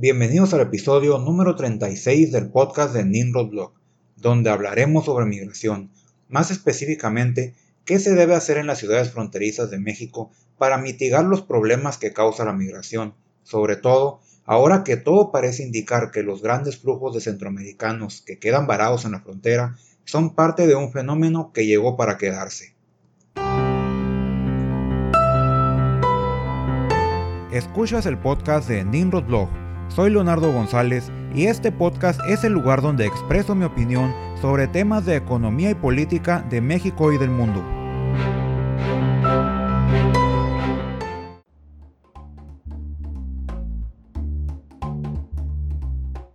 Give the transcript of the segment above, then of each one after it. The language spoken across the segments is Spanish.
Bienvenidos al episodio número 36 del podcast de Nimrod Blog, donde hablaremos sobre migración, más específicamente qué se debe hacer en las ciudades fronterizas de México para mitigar los problemas que causa la migración, sobre todo ahora que todo parece indicar que los grandes flujos de centroamericanos que quedan varados en la frontera son parte de un fenómeno que llegó para quedarse. Escuchas el podcast de Nimrod Blog soy Leonardo González y este podcast es el lugar donde expreso mi opinión sobre temas de economía y política de México y del mundo.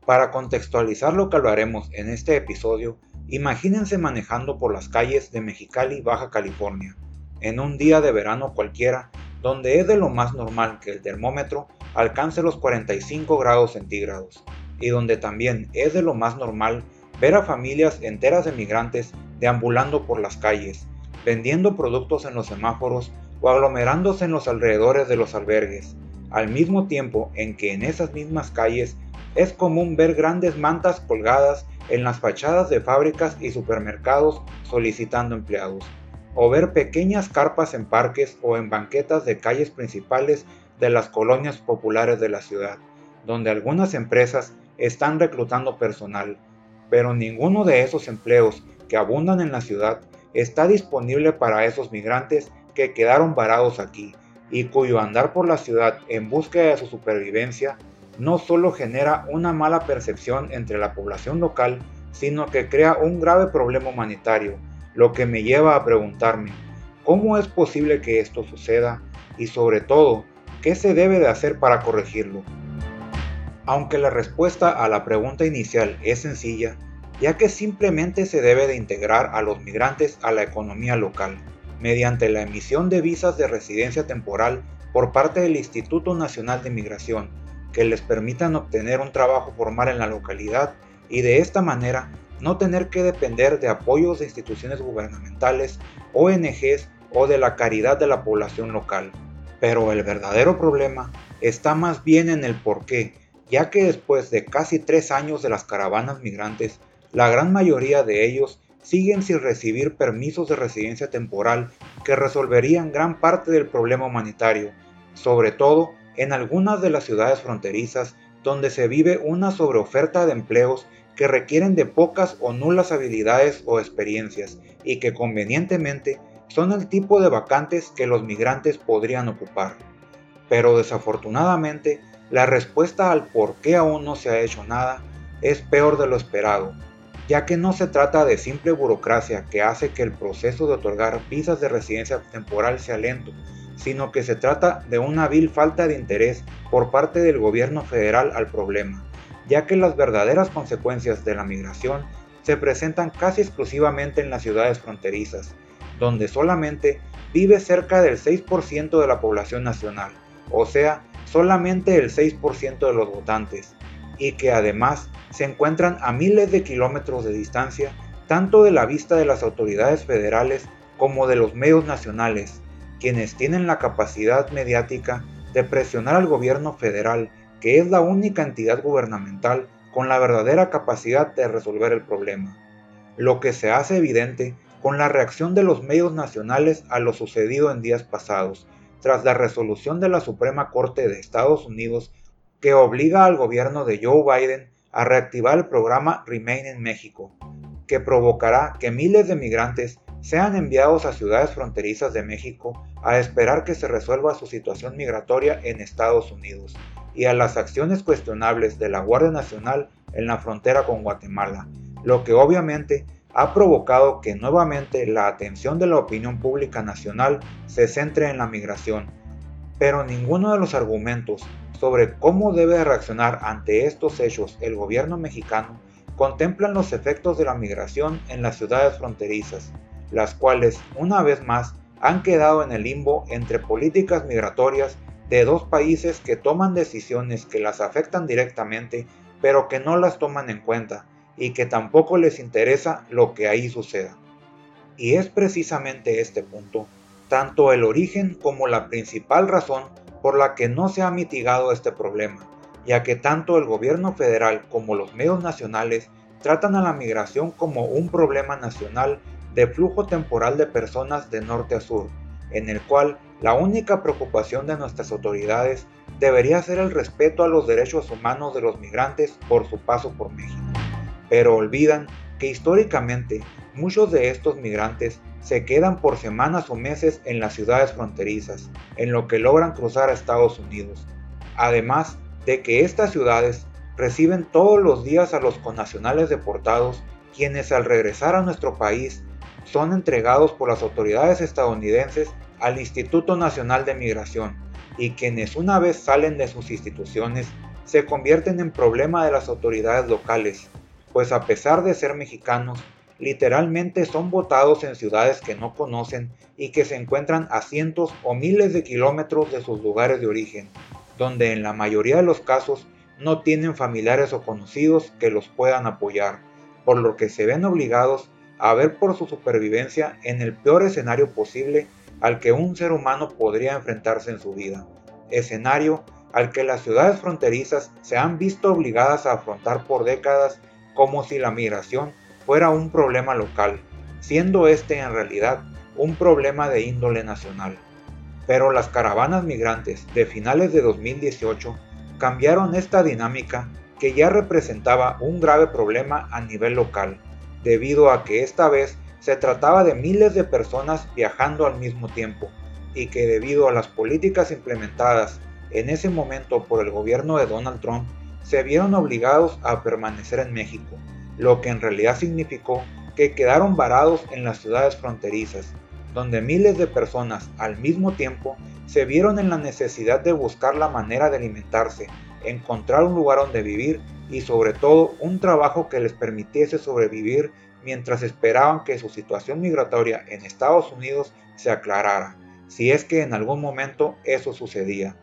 Para contextualizar lo que hablaremos en este episodio, imagínense manejando por las calles de Mexicali, Baja California, en un día de verano cualquiera, donde es de lo más normal que el termómetro alcance los 45 grados centígrados, y donde también es de lo más normal ver a familias enteras de migrantes deambulando por las calles, vendiendo productos en los semáforos o aglomerándose en los alrededores de los albergues, al mismo tiempo en que en esas mismas calles es común ver grandes mantas colgadas en las fachadas de fábricas y supermercados solicitando empleados, o ver pequeñas carpas en parques o en banquetas de calles principales de las colonias populares de la ciudad, donde algunas empresas están reclutando personal, pero ninguno de esos empleos que abundan en la ciudad está disponible para esos migrantes que quedaron varados aquí y cuyo andar por la ciudad en búsqueda de su supervivencia no solo genera una mala percepción entre la población local, sino que crea un grave problema humanitario, lo que me lleva a preguntarme, ¿cómo es posible que esto suceda? Y sobre todo, ¿Qué se debe de hacer para corregirlo? Aunque la respuesta a la pregunta inicial es sencilla, ya que simplemente se debe de integrar a los migrantes a la economía local, mediante la emisión de visas de residencia temporal por parte del Instituto Nacional de Migración, que les permitan obtener un trabajo formal en la localidad y de esta manera no tener que depender de apoyos de instituciones gubernamentales, ONGs o de la caridad de la población local. Pero el verdadero problema está más bien en el por qué, ya que después de casi tres años de las caravanas migrantes, la gran mayoría de ellos siguen sin recibir permisos de residencia temporal que resolverían gran parte del problema humanitario, sobre todo en algunas de las ciudades fronterizas donde se vive una sobreoferta de empleos que requieren de pocas o nulas habilidades o experiencias y que convenientemente son el tipo de vacantes que los migrantes podrían ocupar. Pero desafortunadamente, la respuesta al por qué aún no se ha hecho nada es peor de lo esperado, ya que no se trata de simple burocracia que hace que el proceso de otorgar visas de residencia temporal sea lento, sino que se trata de una vil falta de interés por parte del gobierno federal al problema, ya que las verdaderas consecuencias de la migración se presentan casi exclusivamente en las ciudades fronterizas, donde solamente vive cerca del 6% de la población nacional, o sea, solamente el 6% de los votantes, y que además se encuentran a miles de kilómetros de distancia tanto de la vista de las autoridades federales como de los medios nacionales, quienes tienen la capacidad mediática de presionar al gobierno federal, que es la única entidad gubernamental con la verdadera capacidad de resolver el problema. Lo que se hace evidente con la reacción de los medios nacionales a lo sucedido en días pasados, tras la resolución de la Suprema Corte de Estados Unidos que obliga al gobierno de Joe Biden a reactivar el programa Remain en México, que provocará que miles de migrantes sean enviados a ciudades fronterizas de México a esperar que se resuelva su situación migratoria en Estados Unidos, y a las acciones cuestionables de la Guardia Nacional en la frontera con Guatemala, lo que obviamente ha provocado que nuevamente la atención de la opinión pública nacional se centre en la migración, pero ninguno de los argumentos sobre cómo debe reaccionar ante estos hechos el gobierno mexicano contemplan los efectos de la migración en las ciudades fronterizas, las cuales, una vez más, han quedado en el limbo entre políticas migratorias de dos países que toman decisiones que las afectan directamente, pero que no las toman en cuenta, y que tampoco les interesa lo que ahí suceda. Y es precisamente este punto, tanto el origen como la principal razón por la que no se ha mitigado este problema, ya que tanto el gobierno federal como los medios nacionales tratan a la migración como un problema nacional de flujo temporal de personas de norte a sur, en el cual la única preocupación de nuestras autoridades debería ser el respeto a los derechos humanos de los migrantes por su paso por México. Pero olvidan que históricamente muchos de estos migrantes se quedan por semanas o meses en las ciudades fronterizas, en lo que logran cruzar a Estados Unidos. Además de que estas ciudades reciben todos los días a los connacionales deportados, quienes al regresar a nuestro país son entregados por las autoridades estadounidenses al Instituto Nacional de Migración y quienes una vez salen de sus instituciones se convierten en problema de las autoridades locales, pues a pesar de ser mexicanos, literalmente son votados en ciudades que no conocen y que se encuentran a cientos o miles de kilómetros de sus lugares de origen, donde en la mayoría de los casos no tienen familiares o conocidos que los puedan apoyar, por lo que se ven obligados a ver por su supervivencia en el peor escenario posible al que un ser humano podría enfrentarse en su vida, escenario al que las ciudades fronterizas se han visto obligadas a afrontar por décadas como si la migración fuera un problema local, siendo este en realidad un problema de índole nacional. Pero las caravanas migrantes de finales de 2018 cambiaron esta dinámica que ya representaba un grave problema a nivel local, debido a que esta vez se trataba de miles de personas viajando al mismo tiempo, y que debido a las políticas implementadas en ese momento por el gobierno de Donald Trump, se vieron obligados a permanecer en México, lo que en realidad significó que quedaron varados en las ciudades fronterizas, donde miles de personas al mismo tiempo se vieron en la necesidad de buscar la manera de alimentarse, encontrar un lugar donde vivir y sobre todo un trabajo que les permitiese sobrevivir mientras esperaban que su situación migratoria en Estados Unidos se aclarara, si es que en algún momento eso sucedía.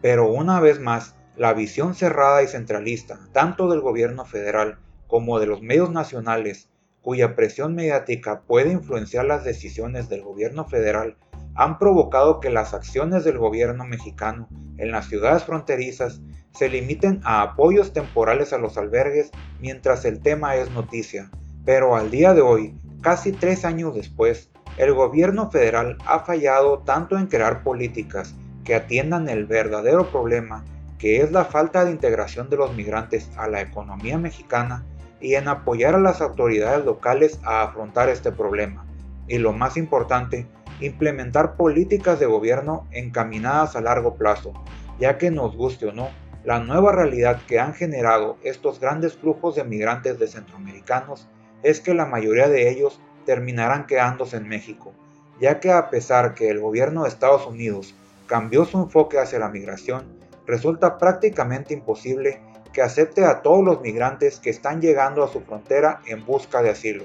Pero una vez más, la visión cerrada y centralista, tanto del gobierno federal como de los medios nacionales, cuya presión mediática puede influenciar las decisiones del gobierno federal, han provocado que las acciones del gobierno mexicano en las ciudades fronterizas se limiten a apoyos temporales a los albergues mientras el tema es noticia. Pero al día de hoy, casi tres años después, el gobierno federal ha fallado tanto en crear políticas que atiendan el verdadero problema que es la falta de integración de los migrantes a la economía mexicana y en apoyar a las autoridades locales a afrontar este problema. Y lo más importante, implementar políticas de gobierno encaminadas a largo plazo, ya que nos guste o no, la nueva realidad que han generado estos grandes flujos de migrantes de centroamericanos es que la mayoría de ellos terminarán quedándose en México, ya que a pesar que el gobierno de Estados Unidos cambió su enfoque hacia la migración, resulta prácticamente imposible que acepte a todos los migrantes que están llegando a su frontera en busca de asilo.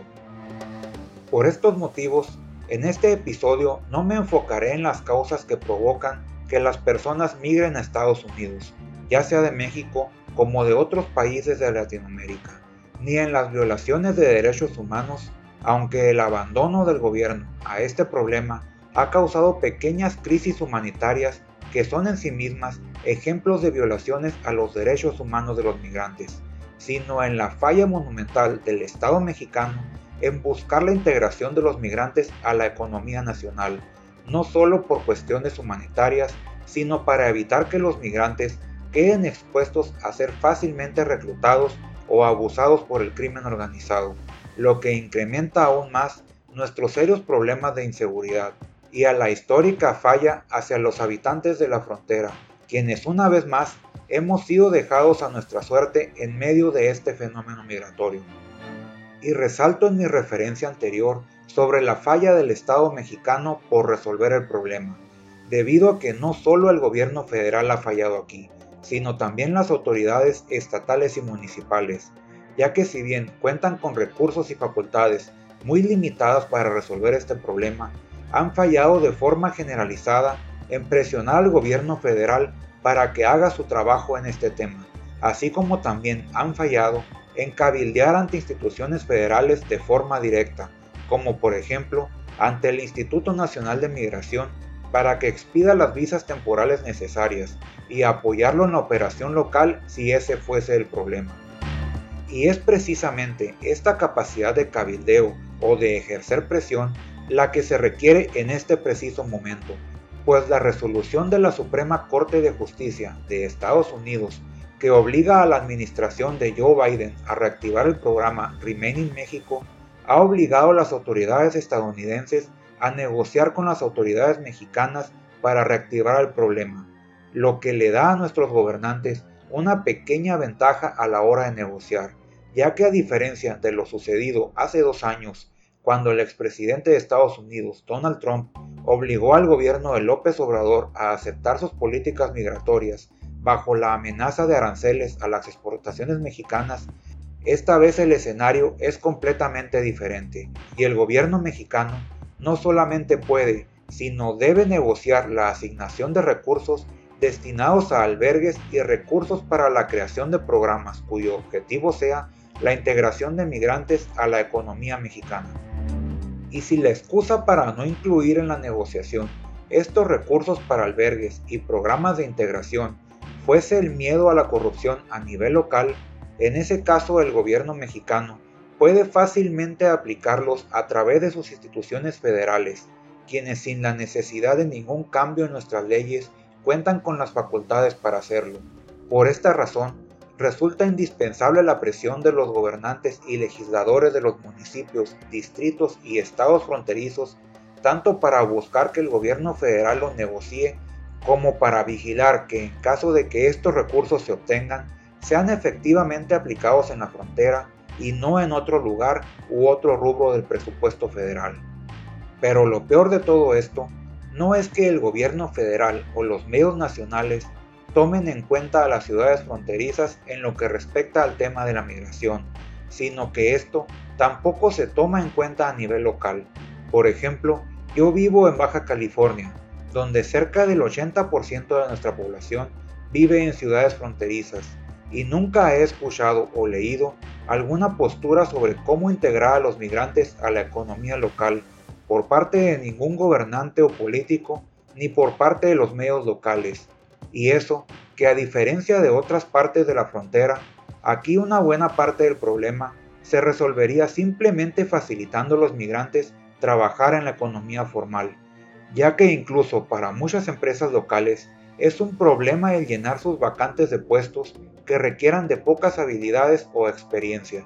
Por estos motivos, en este episodio no me enfocaré en las causas que provocan que las personas migren a Estados Unidos, ya sea de México como de otros países de Latinoamérica, ni en las violaciones de derechos humanos, aunque el abandono del gobierno a este problema ha causado pequeñas crisis humanitarias que son en sí mismas ejemplos de violaciones a los derechos humanos de los migrantes, sino en la falla monumental del Estado mexicano en buscar la integración de los migrantes a la economía nacional, no solo por cuestiones humanitarias, sino para evitar que los migrantes queden expuestos a ser fácilmente reclutados o abusados por el crimen organizado, lo que incrementa aún más nuestros serios problemas de inseguridad y a la histórica falla hacia los habitantes de la frontera, quienes una vez más hemos sido dejados a nuestra suerte en medio de este fenómeno migratorio. Y resalto en mi referencia anterior sobre la falla del Estado mexicano por resolver el problema, debido a que no solo el gobierno federal ha fallado aquí, sino también las autoridades estatales y municipales, ya que si bien cuentan con recursos y facultades muy limitadas para resolver este problema, han fallado de forma generalizada en presionar al gobierno federal para que haga su trabajo en este tema, así como también han fallado en cabildear ante instituciones federales de forma directa, como por ejemplo ante el Instituto Nacional de Migración, para que expida las visas temporales necesarias y apoyarlo en la operación local si ese fuese el problema. Y es precisamente esta capacidad de cabildeo o de ejercer presión la que se requiere en este preciso momento, pues la resolución de la Suprema Corte de Justicia de Estados Unidos que obliga a la administración de Joe Biden a reactivar el programa Remain in México ha obligado a las autoridades estadounidenses a negociar con las autoridades mexicanas para reactivar el problema, lo que le da a nuestros gobernantes una pequeña ventaja a la hora de negociar, ya que a diferencia de lo sucedido hace dos años, cuando el expresidente de Estados Unidos, Donald Trump, obligó al gobierno de López Obrador a aceptar sus políticas migratorias bajo la amenaza de aranceles a las exportaciones mexicanas, esta vez el escenario es completamente diferente y el gobierno mexicano no solamente puede, sino debe negociar la asignación de recursos destinados a albergues y recursos para la creación de programas cuyo objetivo sea la integración de migrantes a la economía mexicana. Y si la excusa para no incluir en la negociación estos recursos para albergues y programas de integración fuese el miedo a la corrupción a nivel local, en ese caso el gobierno mexicano puede fácilmente aplicarlos a través de sus instituciones federales, quienes sin la necesidad de ningún cambio en nuestras leyes cuentan con las facultades para hacerlo. Por esta razón, resulta indispensable la presión de los gobernantes y legisladores de los municipios, distritos y estados fronterizos, tanto para buscar que el gobierno federal lo negocie, como para vigilar que en caso de que estos recursos se obtengan, sean efectivamente aplicados en la frontera y no en otro lugar u otro rubro del presupuesto federal. Pero lo peor de todo esto no es que el gobierno federal o los medios nacionales tomen en cuenta a las ciudades fronterizas en lo que respecta al tema de la migración, sino que esto tampoco se toma en cuenta a nivel local. Por ejemplo, yo vivo en Baja California, donde cerca del 80% de nuestra población vive en ciudades fronterizas, y nunca he escuchado o leído alguna postura sobre cómo integrar a los migrantes a la economía local por parte de ningún gobernante o político ni por parte de los medios locales. Y eso que a diferencia de otras partes de la frontera, aquí una buena parte del problema se resolvería simplemente facilitando a los migrantes trabajar en la economía formal, ya que incluso para muchas empresas locales es un problema el llenar sus vacantes de puestos que requieran de pocas habilidades o experiencia.